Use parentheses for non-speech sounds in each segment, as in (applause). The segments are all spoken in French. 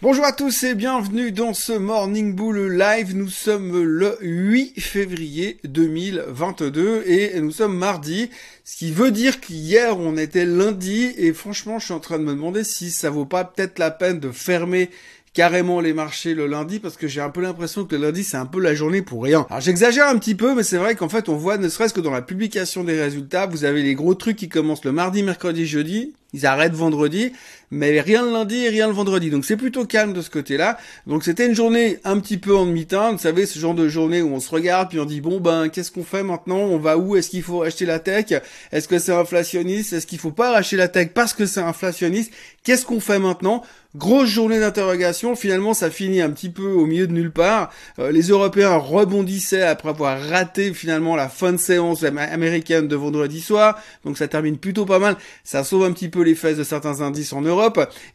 Bonjour à tous et bienvenue dans ce Morning Bull Live. Nous sommes le 8 février 2022 et nous sommes mardi, ce qui veut dire qu'hier on était lundi et franchement je suis en train de me demander si ça vaut pas peut-être la peine de fermer carrément les marchés le lundi parce que j'ai un peu l'impression que le lundi c'est un peu la journée pour rien. Alors j'exagère un petit peu mais c'est vrai qu'en fait on voit ne serait-ce que dans la publication des résultats, vous avez les gros trucs qui commencent le mardi, mercredi, jeudi, ils arrêtent vendredi, mais rien le lundi et rien le vendredi. Donc c'est plutôt calme de ce côté-là. Donc c'était une journée un petit peu en demi-teinte. Vous savez, ce genre de journée où on se regarde puis on dit bon ben qu'est-ce qu'on fait maintenant? On va où? Est-ce qu'il faut acheter la tech? Est-ce que c'est inflationniste? Est-ce qu'il faut pas acheter la tech parce que c'est inflationniste? Qu'est-ce qu'on fait maintenant? Grosse journée d'interrogation. Finalement, ça finit un petit peu au milieu de nulle part. Euh, les Européens rebondissaient après avoir raté finalement la fin de séance américaine de vendredi soir. Donc ça termine plutôt pas mal. Ça sauve un petit peu les fesses de certains indices en Europe.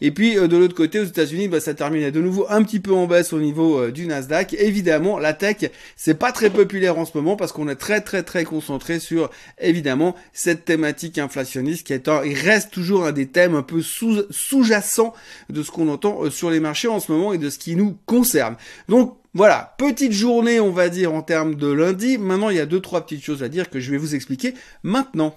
Et puis euh, de l'autre côté, aux États-Unis, bah, ça terminait de nouveau un petit peu en baisse au niveau euh, du Nasdaq. Évidemment, la tech, c'est pas très populaire en ce moment parce qu'on est très très très concentré sur évidemment cette thématique inflationniste qui est un, il reste toujours un des thèmes un peu sous, sous-jacents de ce qu'on entend euh, sur les marchés en ce moment et de ce qui nous concerne. Donc voilà, petite journée on va dire en termes de lundi. Maintenant il y a deux trois petites choses à dire que je vais vous expliquer maintenant.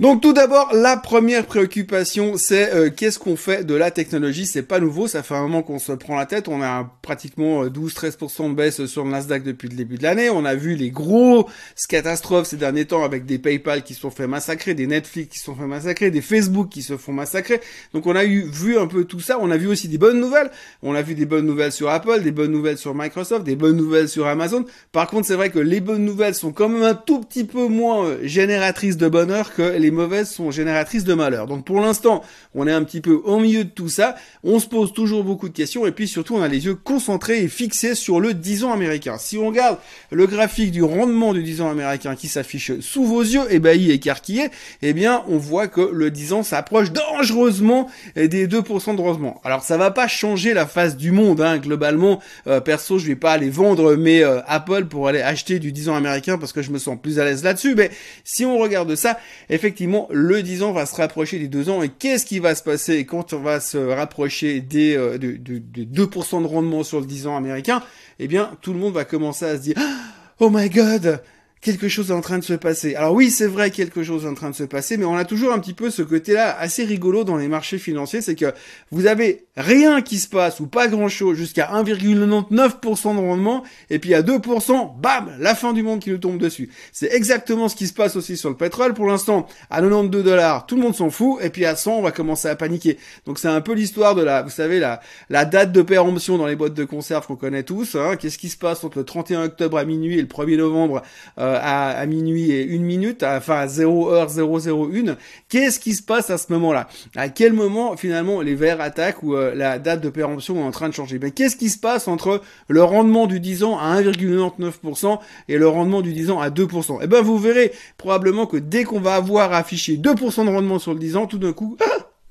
Donc tout d'abord, la première préoccupation, c'est euh, qu'est-ce qu'on fait de la technologie? C'est pas nouveau, ça fait un moment qu'on se prend la tête. On a pratiquement 12-13% euh, de baisse sur le Nasdaq depuis le début de l'année. On a vu les gros catastrophes ces derniers temps avec des PayPal qui se sont fait massacrer, des Netflix qui se sont fait massacrer, des Facebook qui se font massacrer. Donc on a eu vu un peu tout ça. On a vu aussi des bonnes nouvelles. On a vu des bonnes nouvelles sur Apple, des bonnes nouvelles sur Microsoft, des bonnes nouvelles sur Amazon. Par contre, c'est vrai que les bonnes nouvelles sont quand même un tout petit peu moins euh, génératrices de bonheur que les mauvaises sont génératrices de malheur. Donc pour l'instant, on est un petit peu au milieu de tout ça. On se pose toujours beaucoup de questions et puis surtout, on a les yeux concentrés et fixés sur le 10 ans américain. Si on regarde le graphique du rendement du 10 ans américain qui s'affiche sous vos yeux, ébahi, écarquillé, eh bien, on voit que le 10 ans s'approche dangereusement des 2% de rendement. Alors ça va pas changer la face du monde, hein, globalement. Euh, perso, je vais pas aller vendre mes euh, Apple pour aller acheter du 10 ans américain parce que je me sens plus à l'aise là-dessus. Mais si on regarde ça, effectivement, le 10 ans va se rapprocher des 2 ans. Et qu'est-ce qui va se passer quand on va se rapprocher des, euh, de, 2% de rendement sur le 10 ans américain? Eh bien, tout le monde va commencer à se dire « Oh my God quelque chose est en train de se passer. Alors oui, c'est vrai, quelque chose est en train de se passer, mais on a toujours un petit peu ce côté-là assez rigolo dans les marchés financiers, c'est que vous avez rien qui se passe ou pas grand-chose jusqu'à 1,99% de rendement, et puis à 2%, bam, la fin du monde qui nous tombe dessus. C'est exactement ce qui se passe aussi sur le pétrole. Pour l'instant, à 92 dollars, tout le monde s'en fout, et puis à 100, on va commencer à paniquer. Donc c'est un peu l'histoire de la, vous savez, la, la date de péremption dans les boîtes de conserve qu'on connaît tous. Hein. Qu'est-ce qui se passe entre le 31 octobre à minuit et le 1er novembre euh, à, minuit et une minute, enfin à 0 heure 001, qu'est-ce qui se passe à ce moment-là? À quel moment finalement les verts attaquent ou euh, la date de péremption est en train de changer. Ben qu'est-ce qui se passe entre le rendement du 10 ans à 1,99% et le rendement du 10 ans à 2% Eh ben vous verrez probablement que dès qu'on va avoir affiché 2% de rendement sur le 10 ans, tout d'un coup,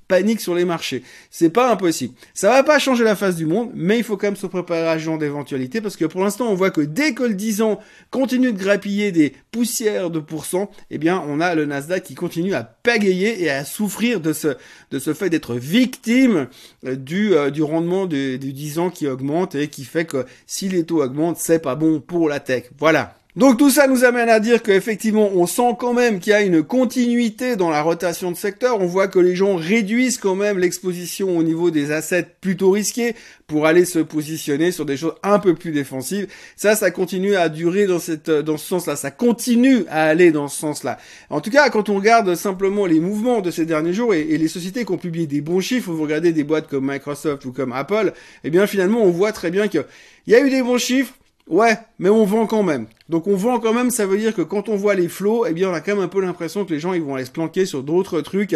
panique sur les marchés. C'est pas impossible. Ça va pas changer la face du monde, mais il faut quand même se préparer à ce genre d'éventualité parce que pour l'instant, on voit que dès que le 10 ans continue de grappiller des poussières de pourcents, eh bien, on a le Nasdaq qui continue à pagayer et à souffrir de ce, de ce fait d'être victime euh, du, euh, du rendement du, du 10 ans qui augmente et qui fait que si les taux augmentent, c'est pas bon pour la tech. Voilà. Donc tout ça nous amène à dire qu'effectivement on sent quand même qu'il y a une continuité dans la rotation de secteur. On voit que les gens réduisent quand même l'exposition au niveau des assets plutôt risqués pour aller se positionner sur des choses un peu plus défensives. Ça, ça continue à durer dans ce sens-là. Ça continue à aller dans ce sens-là. En tout cas, quand on regarde simplement les mouvements de ces derniers jours et, les sociétés qui ont publié des bons chiffres, vous regardez des boîtes comme Microsoft ou comme Apple, eh bien finalement on voit très bien qu'il y a eu des bons chiffres Ouais, mais on vend quand même. Donc on vend quand même, ça veut dire que quand on voit les flots, eh bien on a quand même un peu l'impression que les gens ils vont aller se planquer sur d'autres trucs,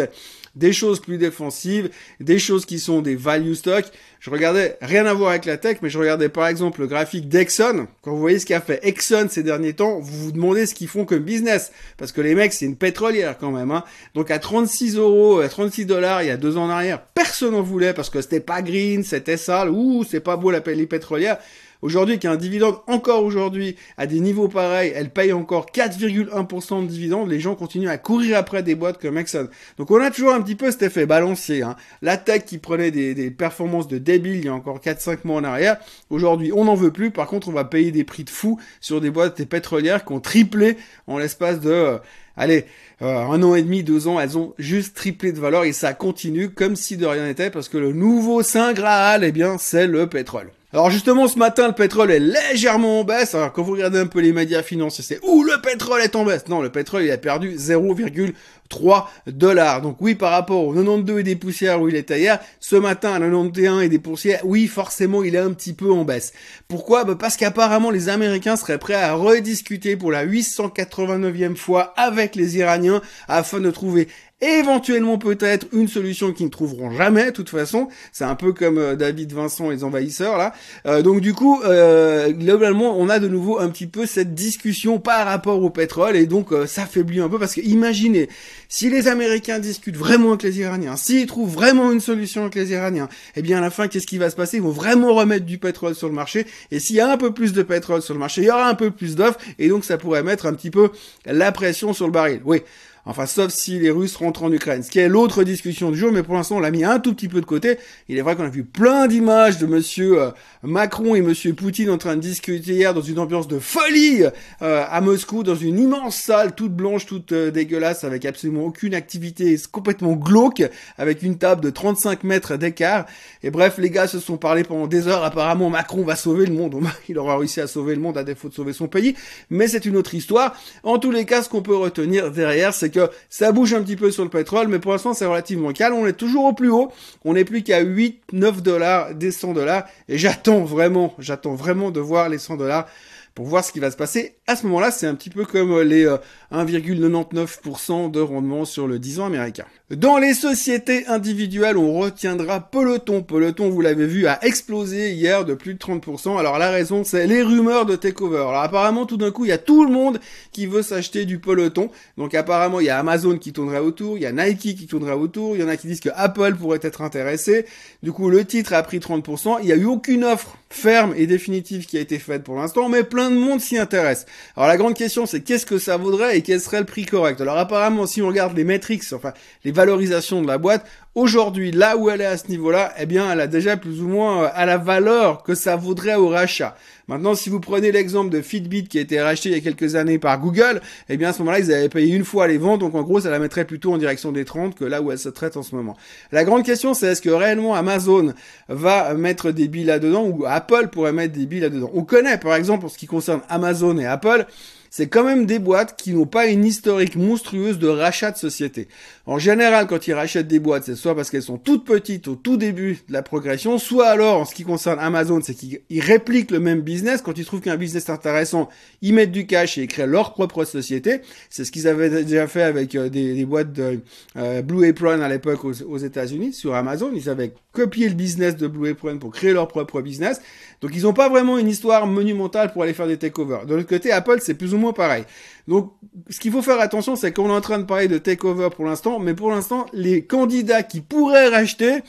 des choses plus défensives, des choses qui sont des value stock. Je regardais rien à voir avec la tech, mais je regardais par exemple le graphique d'Exxon. Quand vous voyez ce qu'a fait Exxon ces derniers temps, vous vous demandez ce qu'ils font comme business, parce que les mecs c'est une pétrolière quand même. Hein. Donc à 36 euros, à 36 dollars il y a deux ans en arrière, personne n'en voulait parce que c'était pas green, c'était sale, ouh c'est pas beau la les pétrolières. Aujourd'hui, qui a un dividende encore aujourd'hui à des niveaux pareils, elle paye encore 4,1% de dividende. Les gens continuent à courir après des boîtes comme Exxon. Donc on a toujours un petit peu cet effet balancier. Hein. La tech qui prenait des, performances de débile il y a encore 4-5 mois en arrière, aujourd'hui on n'en veut plus. Par contre, on va payer des prix de fou sur des boîtes pétrolières qui ont triplé en l'espace de... Euh, allez, euh, un an et demi, deux ans, elles ont juste triplé de valeur et ça continue comme si de rien n'était parce que le nouveau Saint Graal, eh bien, c'est le pétrole. Alors justement, ce matin, le pétrole est légèrement en baisse. Alors quand vous regardez un peu les médias financiers, c'est où le pétrole est en baisse? Non, le pétrole, il a perdu 0,3 dollars. Donc oui, par rapport au 92 et des poussières où il était hier, ce matin à 91 et des poussières, oui, forcément, il est un petit peu en baisse. Pourquoi? Bah, Parce qu'apparemment, les Américains seraient prêts à rediscuter pour la 889e fois avec les Iraniens afin de trouver éventuellement peut-être une solution qu'ils ne trouveront jamais de toute façon. C'est un peu comme euh, David Vincent et les envahisseurs là. Euh, donc du coup, euh, globalement, on a de nouveau un petit peu cette discussion par rapport au pétrole et donc ça faiblit un peu parce que imaginez si les Américains discutent vraiment avec les Iraniens, s'ils trouvent vraiment une solution avec les Iraniens, eh bien à la fin, qu'est-ce qui va se passer? Ils vont vraiment remettre du pétrole sur le marché et s'il y a un peu plus de pétrole sur le marché, il y aura un peu plus d'offres et donc ça pourrait mettre un petit peu la pression sur le baril. Oui. Enfin, sauf si les Russes rentrent en Ukraine. Ce qui est l'autre discussion du jour, mais pour l'instant, on l'a mis un tout petit peu de côté. Il est vrai qu'on a vu plein d'images de monsieur euh, Macron et monsieur Poutine en train de discuter hier dans une ambiance de folie euh, à Moscou, dans une immense salle toute blanche, toute euh, dégueulasse, avec absolument aucune activité, complètement glauque, avec une table de 35 mètres d'écart. Et bref, les gars se sont parlé pendant des heures. Apparemment, Macron va sauver le monde. (laughs) Il aura réussi à sauver le monde à défaut de sauver son pays. Mais c'est une autre histoire. En tous les cas, ce qu'on peut retenir derrière, c'est que ça bouge un petit peu sur le pétrole, mais pour l'instant c'est relativement calme. On est toujours au plus haut. On n'est plus qu'à 8, 9 dollars des 100 dollars. Et j'attends vraiment, j'attends vraiment de voir les 100 dollars pour voir ce qui va se passer. À ce moment-là, c'est un petit peu comme euh, les 1,99% euh, de rendement sur le 10 ans américain. Dans les sociétés individuelles, on retiendra Peloton. Peloton, vous l'avez vu, a explosé hier de plus de 30%. Alors la raison, c'est les rumeurs de takeover. Alors apparemment, tout d'un coup, il y a tout le monde qui veut s'acheter du Peloton. Donc apparemment, il y a Amazon qui tournerait autour, il y a Nike qui tournerait autour, il y en a qui disent que Apple pourrait être intéressé. Du coup, le titre a pris 30%. Il n'y a eu aucune offre ferme et définitive qui a été faite pour l'instant, mais plein de monde s'y intéresse. Alors la grande question, c'est qu'est-ce que ça vaudrait et quel serait le prix correct? Alors apparemment, si on regarde les métriques, enfin les valorisation de la boîte, aujourd'hui, là où elle est à ce niveau-là, eh bien, elle a déjà plus ou moins euh, à la valeur que ça vaudrait au rachat. Maintenant, si vous prenez l'exemple de Fitbit qui a été racheté il y a quelques années par Google, eh bien, à ce moment-là, ils avaient payé une fois les ventes, donc en gros, ça la mettrait plutôt en direction des 30 que là où elle se traite en ce moment. La grande question, c'est est-ce que réellement Amazon va mettre des billes là-dedans ou Apple pourrait mettre des billes là-dedans? On connaît, par exemple, pour ce qui concerne Amazon et Apple, c'est quand même des boîtes qui n'ont pas une historique monstrueuse de rachat de société. En général, quand ils rachètent des boîtes, c'est soit parce qu'elles sont toutes petites au tout début de la progression, soit alors, en ce qui concerne Amazon, c'est qu'ils répliquent le même business. Quand ils trouvent qu'un business est intéressant, ils mettent du cash et ils créent leur propre société. C'est ce qu'ils avaient déjà fait avec euh, des, boîtes de euh, Blue Apron à l'époque aux, États-Unis sur Amazon. Ils avaient copié le business de Blue Apron pour créer leur propre business. Donc ils n'ont pas vraiment une histoire monumentale pour aller faire des takeovers. De l'autre côté, Apple, c'est plus ou moins pareil. Donc, ce qu'il faut faire attention, c'est qu'on est en train de parler de takeover pour l'instant, mais pour l'instant, les candidats qui pourraient racheter,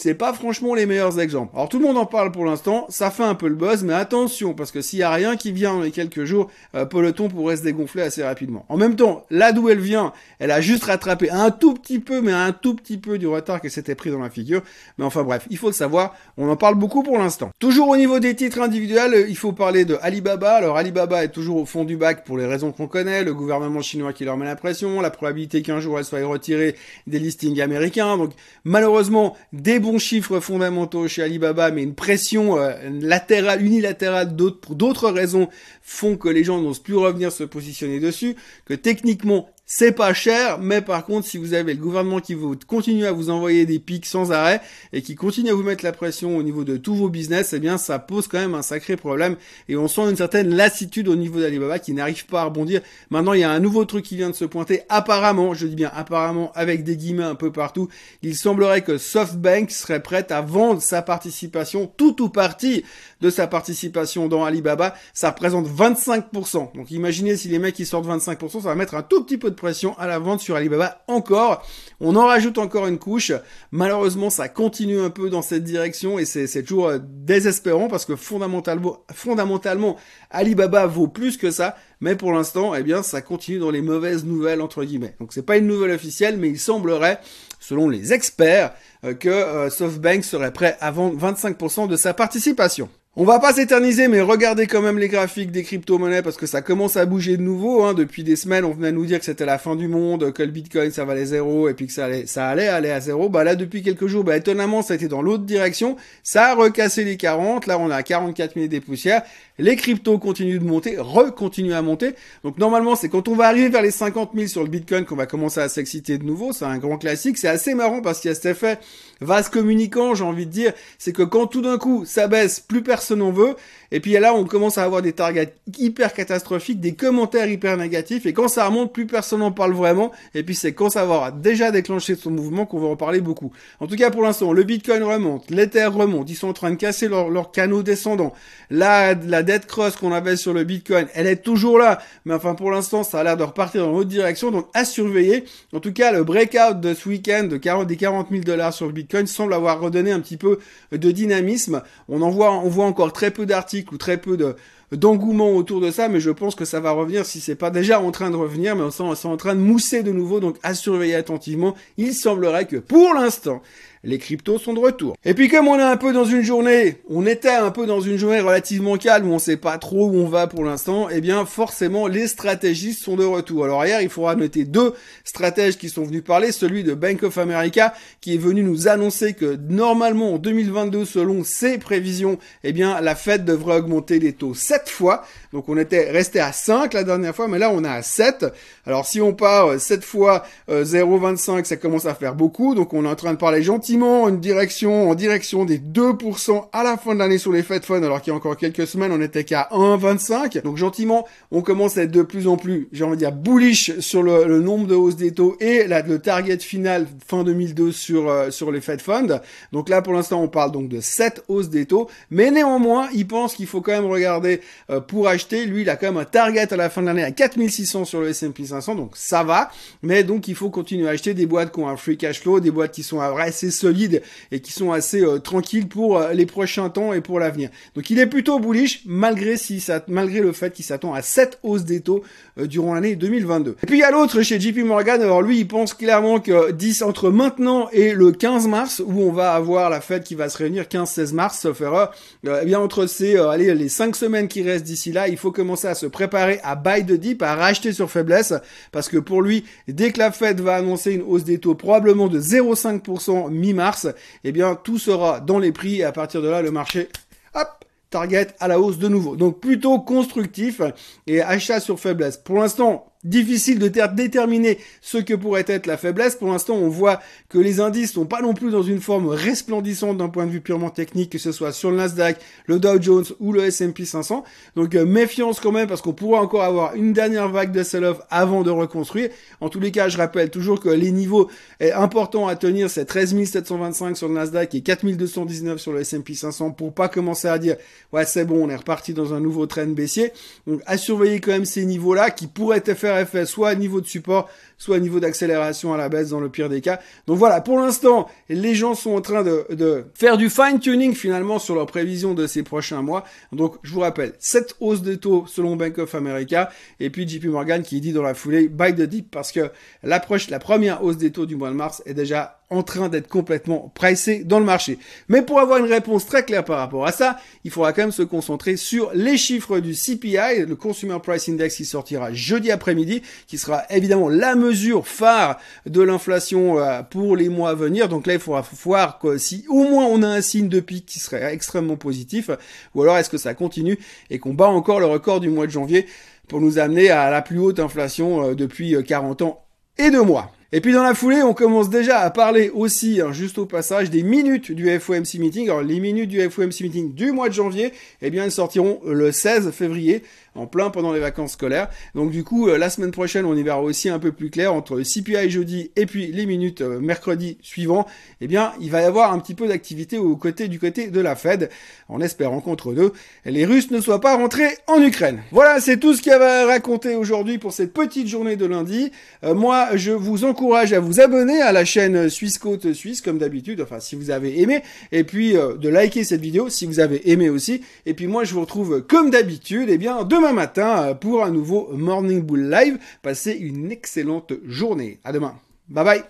c'est pas franchement les meilleurs exemples. Alors tout le monde en parle pour l'instant, ça fait un peu le buzz, mais attention, parce que s'il y a rien qui vient dans les quelques jours, euh, Peloton pourrait se dégonfler assez rapidement. En même temps, là d'où elle vient, elle a juste rattrapé un tout petit peu, mais un tout petit peu du retard qu'elle s'était pris dans la figure. Mais enfin bref, il faut le savoir, on en parle beaucoup pour l'instant. Toujours au niveau des titres individuels, il faut parler de Alibaba. Alors Alibaba est toujours au fond du bac pour les raisons qu'on connaît, le gouvernement chinois qui leur met la pression, la probabilité qu'un jour elle soit retirée des listings américains. Donc malheureusement, des bons chiffres fondamentaux chez Alibaba, mais une pression euh, latérale, unilatérale d'autres, pour d'autres raisons font que les gens n'osent plus revenir se positionner dessus, que techniquement c'est pas cher, mais par contre, si vous avez le gouvernement qui vous continue à vous envoyer des pics sans arrêt et qui continue à vous mettre la pression au niveau de tous vos business, eh bien, ça pose quand même un sacré problème et on sent une certaine lassitude au niveau d'Alibaba qui n'arrive pas à rebondir. Maintenant, il y a un nouveau truc qui vient de se pointer. Apparemment, je dis bien apparemment, avec des guillemets un peu partout, il semblerait que SoftBank serait prête à vendre sa participation, tout ou partie de sa participation dans Alibaba. Ça représente 25%. Donc, imaginez si les mecs ils sortent 25%, ça va mettre un tout petit peu de à la vente sur Alibaba encore. On en rajoute encore une couche. Malheureusement, ça continue un peu dans cette direction et c'est toujours euh, désespérant parce que fondamentalement, fondamentalement, Alibaba vaut plus que ça. Mais pour l'instant, eh bien, ça continue dans les mauvaises nouvelles entre guillemets. Donc c'est pas une nouvelle officielle, mais il semblerait, selon les experts, euh, que euh, SoftBank serait prêt à vendre 25% de sa participation. On va pas s'éterniser, mais regardez quand même les graphiques des crypto-monnaies parce que ça commence à bouger de nouveau. Hein. Depuis des semaines, on venait nous dire que c'était la fin du monde, que le Bitcoin ça valait zéro et puis que ça allait, ça allait aller à zéro. Bah là, depuis quelques jours, bah étonnamment, ça a été dans l'autre direction. Ça a recassé les 40. Là, on a 44 000 des poussières. Les cryptos continuent de monter, recontinuent à monter. Donc normalement, c'est quand on va arriver vers les 50 000 sur le Bitcoin qu'on va commencer à s'exciter de nouveau. C'est un grand classique. C'est assez marrant parce qu'il y a cet effet vase communicant, j'ai envie de dire. C'est que quand tout d'un coup, ça baisse, plus personne en veut. Et puis là, on commence à avoir des targets hyper catastrophiques, des commentaires hyper négatifs. Et quand ça remonte, plus personne n'en parle vraiment. Et puis c'est quand ça va déjà déclenché son mouvement qu'on va en parler beaucoup. En tout cas, pour l'instant, le Bitcoin remonte, l'Ether remonte. Ils sont en train de casser leur, descendants. Là, la dette creuse qu'on avait sur le Bitcoin, elle est toujours là. Mais enfin, pour l'instant, ça a l'air de repartir dans l'autre direction. Donc, à surveiller. En tout cas, le breakout de ce week-end de 40, des 40 000 dollars sur le Bitcoin semble avoir redonné un petit peu de dynamisme. On en voit, on voit encore très peu d'articles ou très peu de, d'engouement autour de ça, mais je pense que ça va revenir si c'est pas déjà en train de revenir, mais on sent en train de mousser de nouveau, donc à surveiller attentivement. Il semblerait que pour l'instant, les cryptos sont de retour. Et puis comme on est un peu dans une journée, on était un peu dans une journée relativement calme où on sait pas trop où on va pour l'instant, eh bien forcément les stratégistes sont de retour. Alors hier, il faudra noter deux stratèges qui sont venus parler, celui de Bank of America qui est venu nous annoncer que normalement en 2022 selon ses prévisions, eh bien la Fed devrait augmenter les taux 7 fois. Donc on était resté à 5 la dernière fois, mais là on est à 7. Alors si on part 7 euh, fois 0,25, euh, ça commence à faire beaucoup. Donc on est en train de parler gentiment une direction, en direction des 2% à la fin de l'année sur les Fed Funds, alors qu'il y a encore quelques semaines, on était qu'à 1,25. Donc gentiment, on commence à être de plus en plus, j'ai envie de dire, bullish sur le, nombre de hausses des taux et là, le target final fin 2002 sur, euh, sur les Fed Funds. Donc là, pour l'instant, on parle donc de 7 hausses des taux. Mais néanmoins, il pense qu'il faut quand même regarder euh, pour acheter. Lui, il a quand même un target à la fin de l'année à 4600 sur le S&P 500. Donc ça va. Mais donc, il faut continuer à acheter des boîtes qui ont un free cash flow, des boîtes qui sont assez solides et qui sont assez euh, tranquilles pour euh, les prochains temps et pour l'avenir. Donc il est plutôt bullish malgré si malgré le fait qu'il s'attend à 7 hausses des taux euh, durant l'année 2022. Et puis il y a l'autre chez JP Morgan. Alors lui, il pense clairement que 10 entre maintenant et le 15 mars où on va avoir la fête qui va se réunir 15-16 mars, sauf erreur, eh bien entre ces allez les 5 semaines qui restent d'ici là, il faut commencer à se préparer à buy the dip, à racheter sur faiblesse parce que pour lui, dès que la Fed va annoncer une hausse des taux probablement de 0,5% mi mars eh bien tout sera dans les prix et à partir de là, le marché, hop, target à la hausse de nouveau. Donc plutôt constructif et achat sur faiblesse. Pour l'instant, difficile de déterminer ce que pourrait être la faiblesse. Pour l'instant, on voit que les indices sont pas non plus dans une forme resplendissante d'un point de vue purement technique, que ce soit sur le Nasdaq, le Dow Jones ou le S&P 500. Donc euh, méfiance quand même parce qu'on pourrait encore avoir une dernière vague de sell-off avant de reconstruire. En tous les cas, je rappelle toujours que les niveaux importants à tenir, c'est 13 725 sur le Nasdaq et 4219 sur le S&P 500 pour pas commencer à dire ouais c'est bon, on est reparti dans un nouveau trend baissier. Donc à surveiller quand même ces niveaux-là qui pourraient être faire soit à niveau de support, soit à niveau d'accélération à la baisse dans le pire des cas. Donc voilà, pour l'instant, les gens sont en train de, faire du fine-tuning finalement sur leurs prévisions de ces prochains mois. Donc je vous rappelle, cette hausse de taux selon Bank of America et puis JP Morgan qui dit dans la foulée buy the dip parce que l'approche, la première hausse des taux du mois de mars est déjà en train d'être complètement pricé dans le marché. Mais pour avoir une réponse très claire par rapport à ça, il faudra quand même se concentrer sur les chiffres du CPI, le Consumer Price Index qui sortira jeudi après-midi, qui sera évidemment la mesure phare de l'inflation euh, pour les mois à venir. Donc là, il faudra voir si au moins on a un signe de pic qui serait extrêmement positif, ou alors est-ce que ça continue et qu'on bat encore le record du mois de janvier pour nous amener à la plus haute inflation euh, depuis 40 euh, ans et deux mois. Et puis dans la foulée, on commence déjà à parler aussi, hein, juste au passage, des minutes du FOMC meeting. Alors les minutes du FOMC meeting du mois de janvier, eh bien elles sortiront le 16 février. En plein pendant les vacances scolaires. Donc du coup, la semaine prochaine, on y verra aussi un peu plus clair entre le CPI jeudi et puis les minutes mercredi suivant. Eh bien, il va y avoir un petit peu d'activité au côté du côté de la Fed, en espérant qu'entre deux, les Russes ne soient pas rentrés en Ukraine. Voilà, c'est tout ce qu'il y avait à raconter aujourd'hui pour cette petite journée de lundi. moi, je vous encourage à vous abonner à la chaîne Suisse Côte Suisse, comme d'habitude, enfin si vous avez aimé, et puis euh, de liker cette vidéo si vous avez aimé aussi. Et puis moi, je vous retrouve comme d'habitude, eh bien demain matin euh, pour un nouveau Morning Bull Live. Passez une excellente journée. À demain. Bye bye.